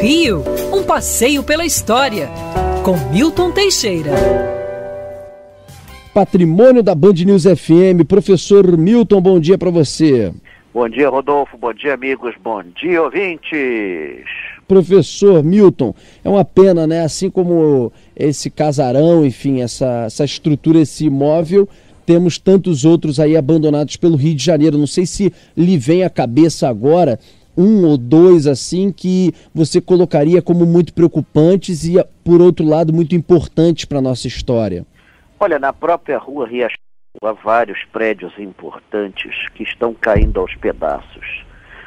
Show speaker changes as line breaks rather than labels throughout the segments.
Rio, um passeio pela história, com Milton Teixeira.
Patrimônio da Band News FM, professor Milton, bom dia para você.
Bom dia, Rodolfo. Bom dia, amigos. Bom dia, ouvintes.
Professor Milton, é uma pena, né? Assim como esse casarão, enfim, essa, essa estrutura, esse imóvel, temos tantos outros aí abandonados pelo Rio de Janeiro. Não sei se lhe vem à cabeça agora um ou dois assim que você colocaria como muito preocupantes e, por outro lado, muito importantes para a nossa história.
Olha, na própria rua Riachuelo há vários prédios importantes que estão caindo aos pedaços.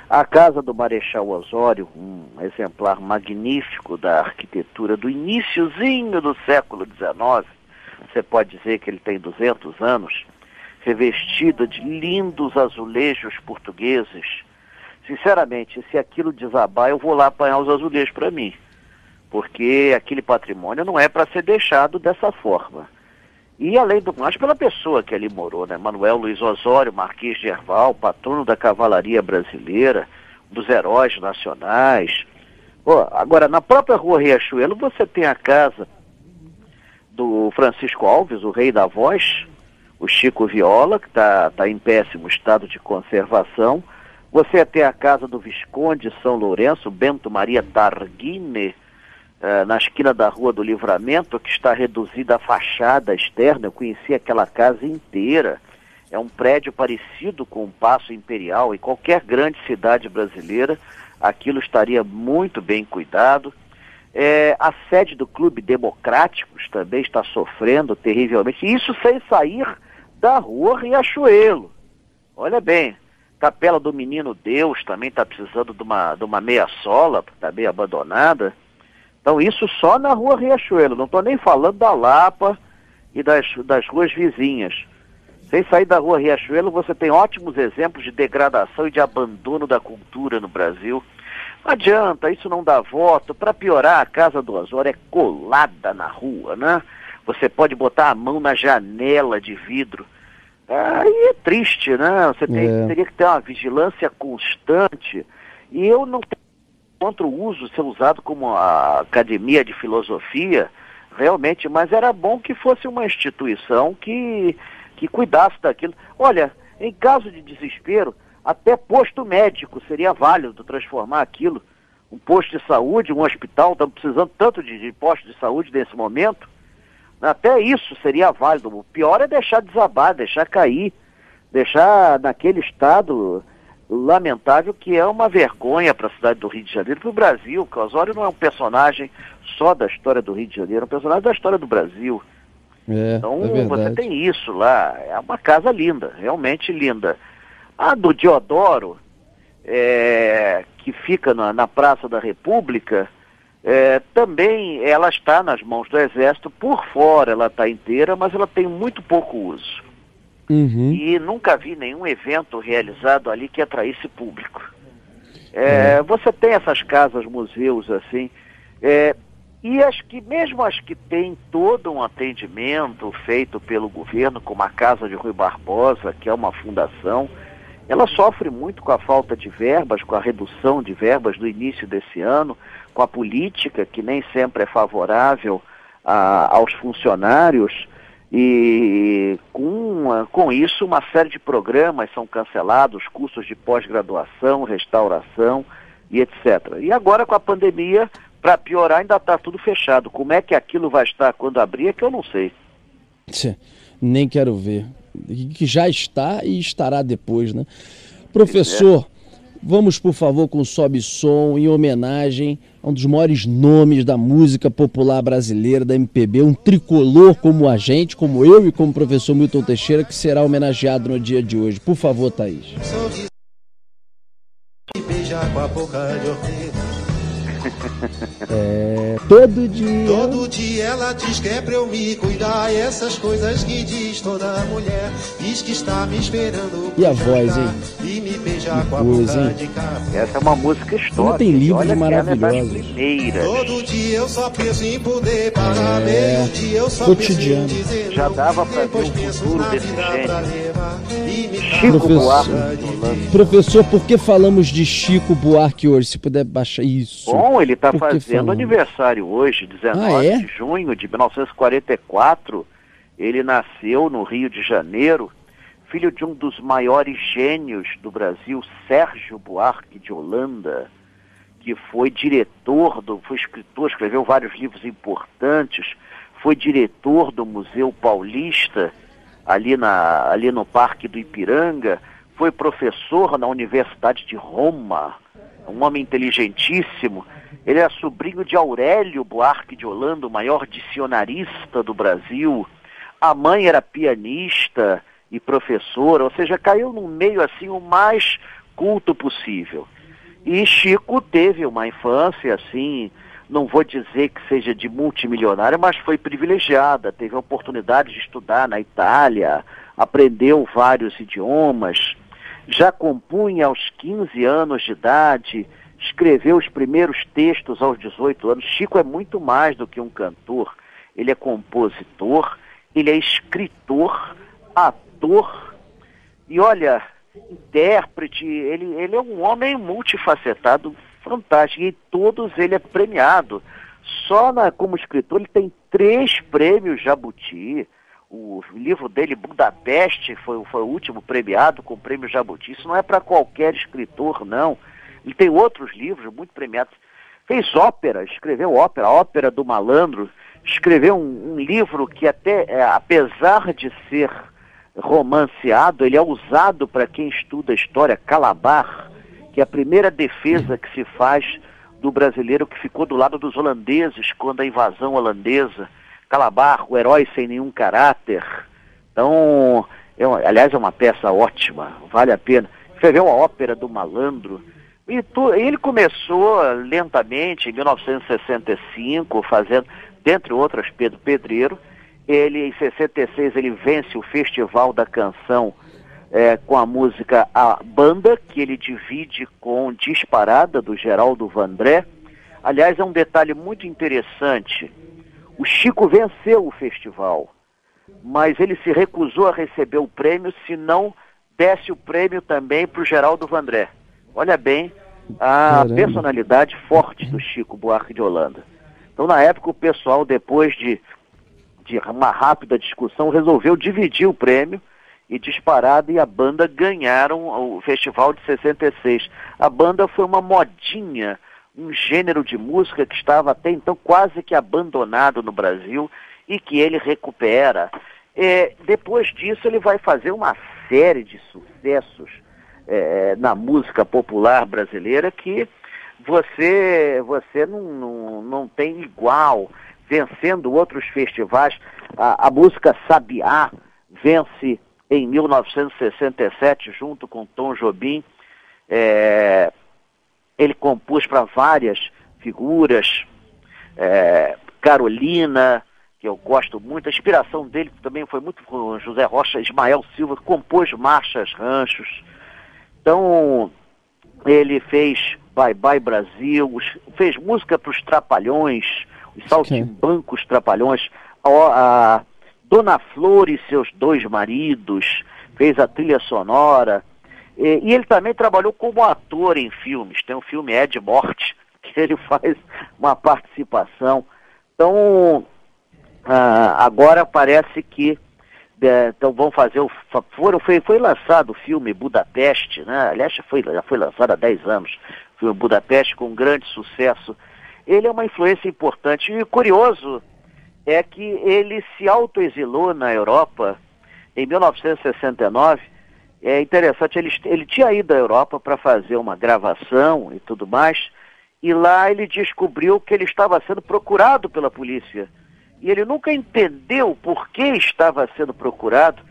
A casa do Marechal Osório, um exemplar magnífico da arquitetura do iníciozinho do século XIX, você pode dizer que ele tem 200 anos, revestida de lindos azulejos portugueses. Sinceramente, se aquilo desabar, eu vou lá apanhar os azulejos para mim, porque aquele patrimônio não é para ser deixado dessa forma. E além do mais, pela pessoa que ali morou, né? Manuel Luiz Osório, Marquês de Herval, patrono da cavalaria brasileira, dos heróis nacionais. Agora, na própria rua Riachuelo, você tem a casa do Francisco Alves, o rei da voz, o Chico Viola, que está tá em péssimo estado de conservação. Você tem a casa do Visconde São Lourenço, Bento Maria Targuine, eh, na esquina da Rua do Livramento, que está reduzida a fachada externa. Eu conheci aquela casa inteira. É um prédio parecido com o Paço Imperial. Em qualquer grande cidade brasileira, aquilo estaria muito bem cuidado. É, a sede do Clube Democráticos também está sofrendo terrivelmente. Isso sem sair da Rua Riachuelo. Olha bem, Capela do Menino Deus também está precisando de uma, de uma meia-sola, está bem abandonada. Então isso só na rua Riachuelo, não estou nem falando da Lapa e das, das ruas vizinhas. Sem sair da rua Riachuelo, você tem ótimos exemplos de degradação e de abandono da cultura no Brasil. Não adianta, isso não dá voto. Para piorar, a Casa do Osório é colada na rua, né? Você pode botar a mão na janela de vidro. Aí é triste, né? Você tem, é. teria que ter uma vigilância constante. E eu não tenho contra o uso ser usado como a academia de filosofia, realmente, mas era bom que fosse uma instituição que, que cuidasse daquilo. Olha, em caso de desespero, até posto médico seria válido transformar aquilo. Um posto de saúde, um hospital, estamos precisando tanto de, de postos de saúde nesse momento. Até isso seria válido. O pior é deixar desabar, deixar cair, deixar naquele estado lamentável que é uma vergonha para a cidade do Rio de Janeiro, para o Brasil, Osório não é um personagem só da história do Rio de Janeiro, é um personagem da história do Brasil. É, então é você tem isso lá, é uma casa linda, realmente linda. A do Diodoro, é, que fica na, na, Praça da República, é, também ela está nas mãos do Exército, por fora ela está inteira, mas ela tem muito pouco uso. Uhum. E nunca vi nenhum evento realizado ali que atraísse público. É, uhum. Você tem essas casas, museus assim, é, e as que, mesmo as que têm todo um atendimento feito pelo governo, como a Casa de Rui Barbosa, que é uma fundação, ela sofre muito com a falta de verbas, com a redução de verbas do início desse ano, com a política que nem sempre é favorável a, aos funcionários. E com, com isso, uma série de programas são cancelados, cursos de pós-graduação, restauração e etc. E agora, com a pandemia, para piorar, ainda está tudo fechado. Como é que aquilo vai estar quando abrir é que eu não sei.
Nem quero ver. Que já está e estará depois, né? Professor, Vamos, por favor, com Sobe Som, em homenagem a um dos maiores nomes da música popular brasileira, da MPB, um tricolor como a gente, como eu e como o professor Milton Teixeira, que será homenageado no dia de hoje. Por favor, Thaís. É, todo dia.
Todo dia ela diz que é pra eu me cuidar. Essas coisas que diz toda mulher. Diz que está me esperando.
E a voz, hein?
E me beijar
Que
com a
coisa,
boca
hein?
de café.
Essa é uma música histórica.
tem livros
é
maravilhosos.
primeiras.
Todo dia eu só penso em poder parar.
É,
Meio dia eu só
cotidiano.
penso em dizer
Já
não.
dava pra ver o futuro desse gênio. Chico
Professor.
Buarque.
Professor, por que falamos de Chico Buarque hoje? Se puder baixar isso.
Bom, ele está fazendo
falamos?
aniversário hoje, 19
Ah, é?
de junho de 1944. Ele nasceu no Rio de Janeiro, filho de um dos maiores gênios do Brasil, Sérgio Buarque de Holanda, que foi diretor do, foi escritor, escreveu vários livros importantes, foi diretor do Museu Paulista, ali, na, ali no Parque do Ipiranga, foi professor na Universidade de Roma, um homem inteligentíssimo. Ele é sobrinho de Aurélio Buarque de Holanda, o maior dicionarista do Brasil. A mãe era pianista e professora, ou seja, caiu num meio assim o mais culto possível. E Chico teve uma infância assim, não vou dizer que seja de multimilionário, mas foi privilegiada, teve a oportunidade de estudar na Itália, aprendeu vários idiomas, já compunha aos 15 anos de idade, escreveu os primeiros textos aos 18 anos. Chico é muito mais do que um cantor, ele é compositor, ele é escritor, ator e olha, intérprete, ele, ele é um homem multifacetado, fantástico, e todos ele é premiado. Só na, como escritor ele tem três prêmios Jabuti. O livro dele, Budapeste, foi, foi o último premiado com o prêmio Jabuti. Isso não é para qualquer escritor, não. Ele tem outros livros muito premiados. Fez ópera, escreveu ópera, Ópera do Malandro. Escreveu um, um livro que até, é, apesar de ser romanceado, ele é usado para quem estuda história, Calabar, que é a primeira defesa que se faz do brasileiro que ficou do lado dos holandeses quando a invasão holandesa. Calabar, o herói sem nenhum caráter. Então, é uma- aliás, é uma peça ótima, vale a pena. Escreveu a ópera do malandro. E tu- ele começou lentamente, em 1965, fazendo, dentre outras, Pedro Pedreiro. Ele, em 66, ele vence o Festival da Canção eh, com a música A Banda, que ele divide com Disparada, do Geraldo Vandré. Aliás, é um detalhe muito interessante. O Chico venceu o festival, mas ele se recusou a receber o prêmio se não desse o prêmio também para o Geraldo Vandré. Olha bem a
Caramba.
personalidade forte do Chico Buarque de Holanda. Então, na época, o pessoal, depois de, de uma rápida discussão, resolveu dividir o prêmio e Disparada e a banda ganharam o festival de 66. A banda foi uma modinha, um gênero de música que estava até então quase que abandonado no Brasil e que ele recupera. É, depois disso, ele vai fazer uma série de sucessos é, na música popular brasileira que você, você não, não, não tem igual, vencendo outros festivais. A, a música Sabiá vence em 1967, junto com Tom Jobim. É, ele compôs para várias figuras, é, Carolina, que eu gosto muito, a inspiração dele também foi muito com José Rocha, Ismael Silva, que compôs marchas, ranchos. Então, ele fez Bye Bye Brasil, fez música para os Trapalhões, os Saltimbancos Trapalhões, a, a Dona Flor e seus dois maridos, fez a trilha sonora. E, e ele também trabalhou como ator em filmes. Tem um filme Ed Morte, que ele faz uma participação. Então, ah, agora parece que é, então vão fazer o foram foi, foi lançado o filme Budapeste, né? Aliás, foi, já foi lançado há 10 anos, o filme Budapeste com grande sucesso. Ele é uma influência importante e curioso é que ele se autoexilou na Europa em 1969. É interessante, ele, ele tinha ido à Europa para fazer uma gravação e tudo mais, e lá ele descobriu que ele estava sendo procurado pela polícia. E ele nunca entendeu por que estava sendo procurado,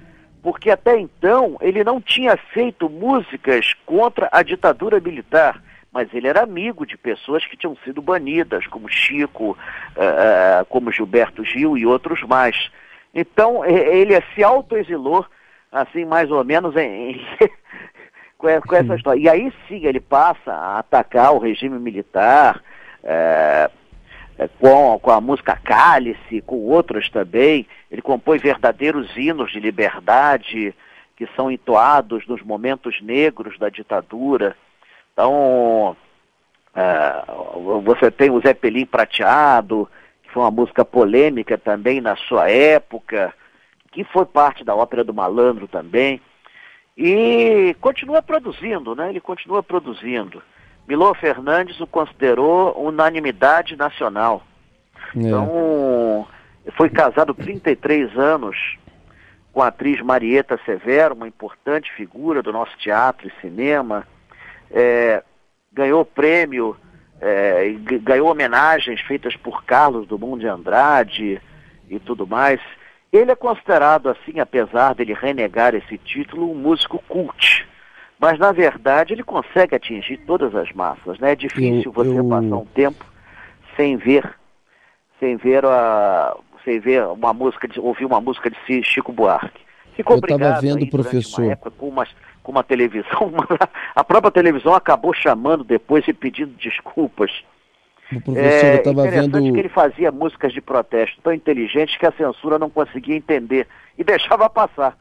porque até então ele não tinha feito músicas contra a ditadura militar, mas ele era amigo de pessoas que tinham sido banidas, como Chico, uh, como Gilberto Gil e outros mais. Então, ele se autoexilou, assim, mais ou menos, em, com, essa história. E aí sim, ele passa a atacar o regime militar, é, com, com a música Cálice, com outras também. Ele compõe verdadeiros hinos de liberdade, que são entoados nos momentos negros da ditadura. Então, uh, você tem o Zé Pelim Prateado, que foi uma música polêmica também na sua época, que foi parte da ópera do Malandro também. E continua produzindo, né? Ele continua produzindo. Milô Fernandes o considerou unanimidade nacional. É. Então, foi casado 33 anos com a atriz Marieta Severo, uma importante figura do nosso teatro e cinema é, ganhou prêmio, é, ganhou homenagens feitas por Carlos do Mundo de Andrade e tudo mais. Ele é considerado, assim, apesar dele renegar esse título, um músico cult. Mas, na verdade, ele consegue atingir todas as massas. Né? É difícil eu, você eu... passar um tempo sem ver, sem ver, a, sem ver uma música, de, ouvir uma música de Chico Buarque.
Ficou eu estava vendo, professor.
Uma época, com umas com uma televisão, a própria televisão acabou chamando depois e pedindo desculpas.
O professor, é, eu estava vendo.
que ele fazia músicas de protesto tão inteligentes que a censura não conseguia entender e deixava passar.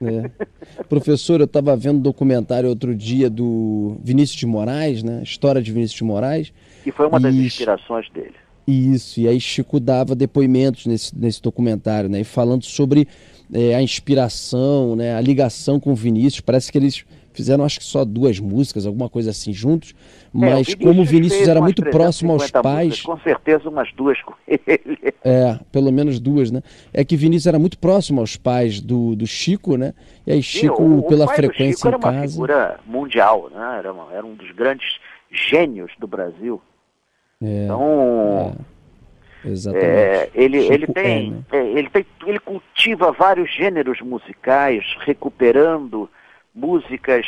É. Professor, eu estava vendo um documentário outro dia do Vinícius de Moraes, né? História de Vinícius de Moraes.
Que foi uma e... das inspirações dele.
Isso, e aí Chico dava depoimentos nesse, nesse documentário, né? E falando sobre é, a inspiração, né, a ligação com o Vinícius. Parece que eles fizeram acho que só duas músicas, alguma coisa assim juntos, mas é, o como o Vinícius era muito próximo aos pais, músicas,
com certeza umas duas com ele.
É, pelo menos duas, né? É que Vinícius era muito próximo aos pais do, do Chico, né? E aí Chico o, pela o frequência Chico
era
em casa,
uma figura mundial, né? Era, uma, era um dos grandes gênios do Brasil. É, então, é.
Exatamente. É,
ele, ele, tem, né? é, ele tem, ele cultiva vários gêneros musicais, recuperando músicas,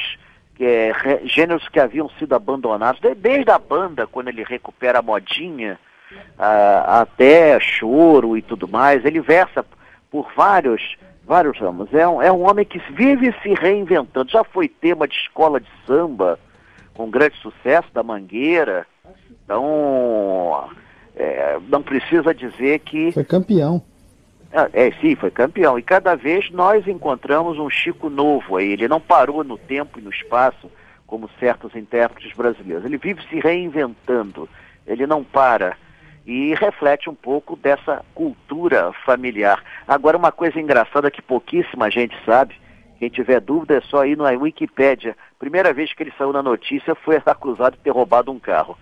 é, gêneros que haviam sido abandonados, desde a banda, quando ele recupera a modinha, a, até choro e tudo mais, ele versa por vários, vários ramos. É um, é um homem que vive se reinventando. Já foi tema de escola de samba, com grande sucesso da Mangueira. Então, é, não precisa dizer que.
Foi campeão.
É, é, sim, foi campeão. E cada vez nós encontramos um Chico novo aí. Ele não parou no tempo e no espaço, como certos intérpretes brasileiros. Ele vive se reinventando. Ele não para. E reflete um pouco dessa cultura familiar. Agora, uma coisa engraçada que pouquíssima gente sabe, quem tiver dúvida é só ir na Wikipédia. Primeira vez que ele saiu na notícia foi acusado de ter roubado um carro.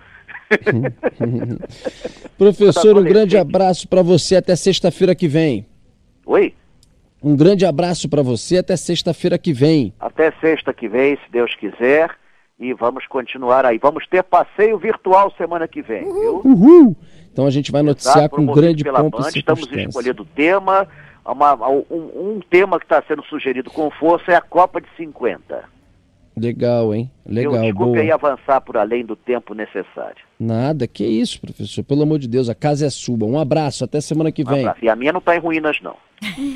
Professor, um grande abraço para você até sexta-feira que vem.
Oi?
Um grande abraço para você até sexta-feira que vem.
Até sexta que vem, se Deus quiser. E vamos continuar aí. Vamos ter passeio virtual semana que vem,
viu? Uhul. Então a gente vai noticiar Exato, com grande pompa
Estamos escolhendo o tema. Uma, um, um tema que está sendo sugerido com força é a Copa de 50.
Legal, hein? Legal. Eu,
desculpe boa. aí avançar por além do tempo necessário.
Nada, que isso, professor. Pelo amor de Deus, a casa é sua. Um abraço, até semana que vem. Um
e a minha não está em ruínas, não.